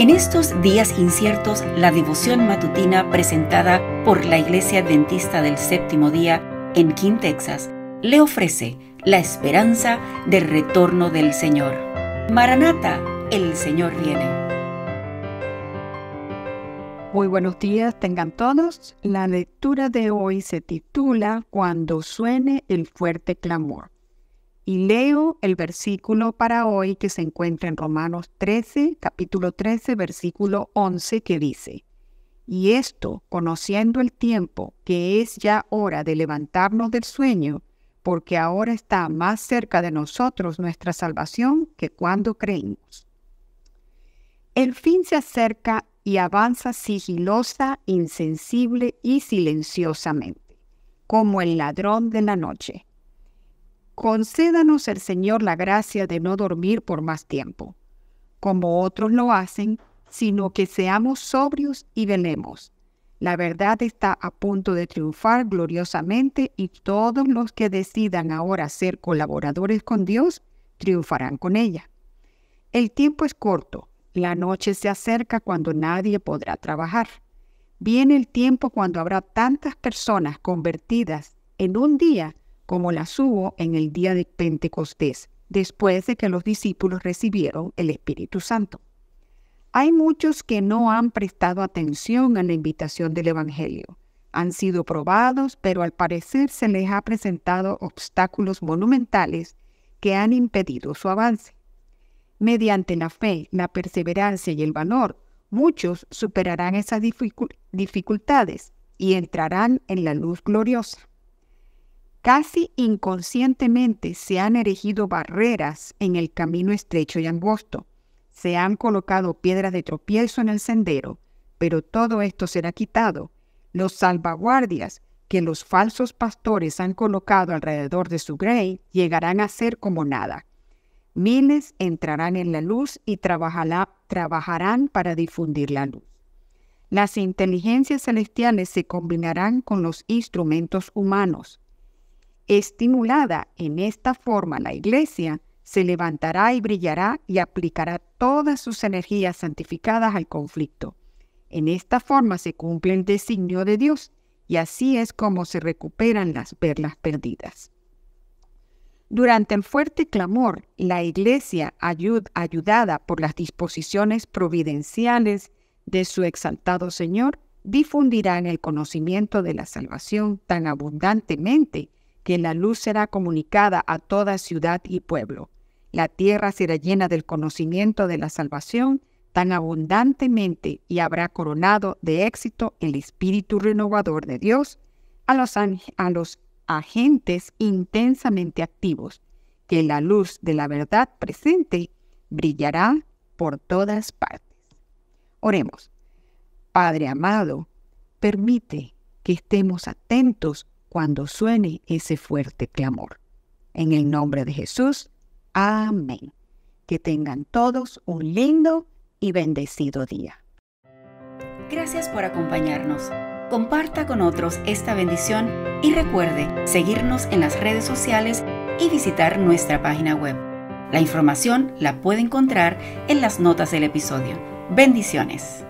En estos días inciertos, la devoción matutina presentada por la Iglesia Adventista del Séptimo Día en King, Texas, le ofrece la esperanza del retorno del Señor. Maranata, el Señor viene. Muy buenos días, tengan todos. La lectura de hoy se titula Cuando suene el fuerte clamor. Y leo el versículo para hoy que se encuentra en Romanos 13, capítulo 13, versículo 11, que dice, Y esto, conociendo el tiempo, que es ya hora de levantarnos del sueño, porque ahora está más cerca de nosotros nuestra salvación que cuando creímos. El fin se acerca y avanza sigilosa, insensible y silenciosamente, como el ladrón de la noche concédanos el Señor la gracia de no dormir por más tiempo, como otros lo hacen, sino que seamos sobrios y velemos. La verdad está a punto de triunfar gloriosamente y todos los que decidan ahora ser colaboradores con Dios triunfarán con ella. El tiempo es corto, la noche se acerca cuando nadie podrá trabajar. Viene el tiempo cuando habrá tantas personas convertidas en un día como las hubo en el día de Pentecostés, después de que los discípulos recibieron el Espíritu Santo. Hay muchos que no han prestado atención a la invitación del Evangelio. Han sido probados, pero al parecer se les ha presentado obstáculos monumentales que han impedido su avance. Mediante la fe, la perseverancia y el valor, muchos superarán esas dificultades y entrarán en la luz gloriosa. Casi inconscientemente se han erigido barreras en el camino estrecho y angosto. Se han colocado piedras de tropiezo en el sendero, pero todo esto será quitado. Los salvaguardias que los falsos pastores han colocado alrededor de su grey llegarán a ser como nada. Miles entrarán en la luz y trabajarán para difundir la luz. Las inteligencias celestiales se combinarán con los instrumentos humanos Estimulada en esta forma la Iglesia, se levantará y brillará y aplicará todas sus energías santificadas al conflicto. En esta forma se cumple el designio de Dios y así es como se recuperan las perlas perdidas. Durante el fuerte clamor, la Iglesia, ayudada por las disposiciones providenciales de su exaltado Señor, difundirá el conocimiento de la salvación tan abundantemente que la luz será comunicada a toda ciudad y pueblo. La tierra será llena del conocimiento de la salvación tan abundantemente y habrá coronado de éxito el espíritu renovador de Dios a los, a los agentes intensamente activos, que la luz de la verdad presente brillará por todas partes. Oremos. Padre amado, permite que estemos atentos cuando suene ese fuerte clamor. En el nombre de Jesús, amén. Que tengan todos un lindo y bendecido día. Gracias por acompañarnos. Comparta con otros esta bendición y recuerde seguirnos en las redes sociales y visitar nuestra página web. La información la puede encontrar en las notas del episodio. Bendiciones.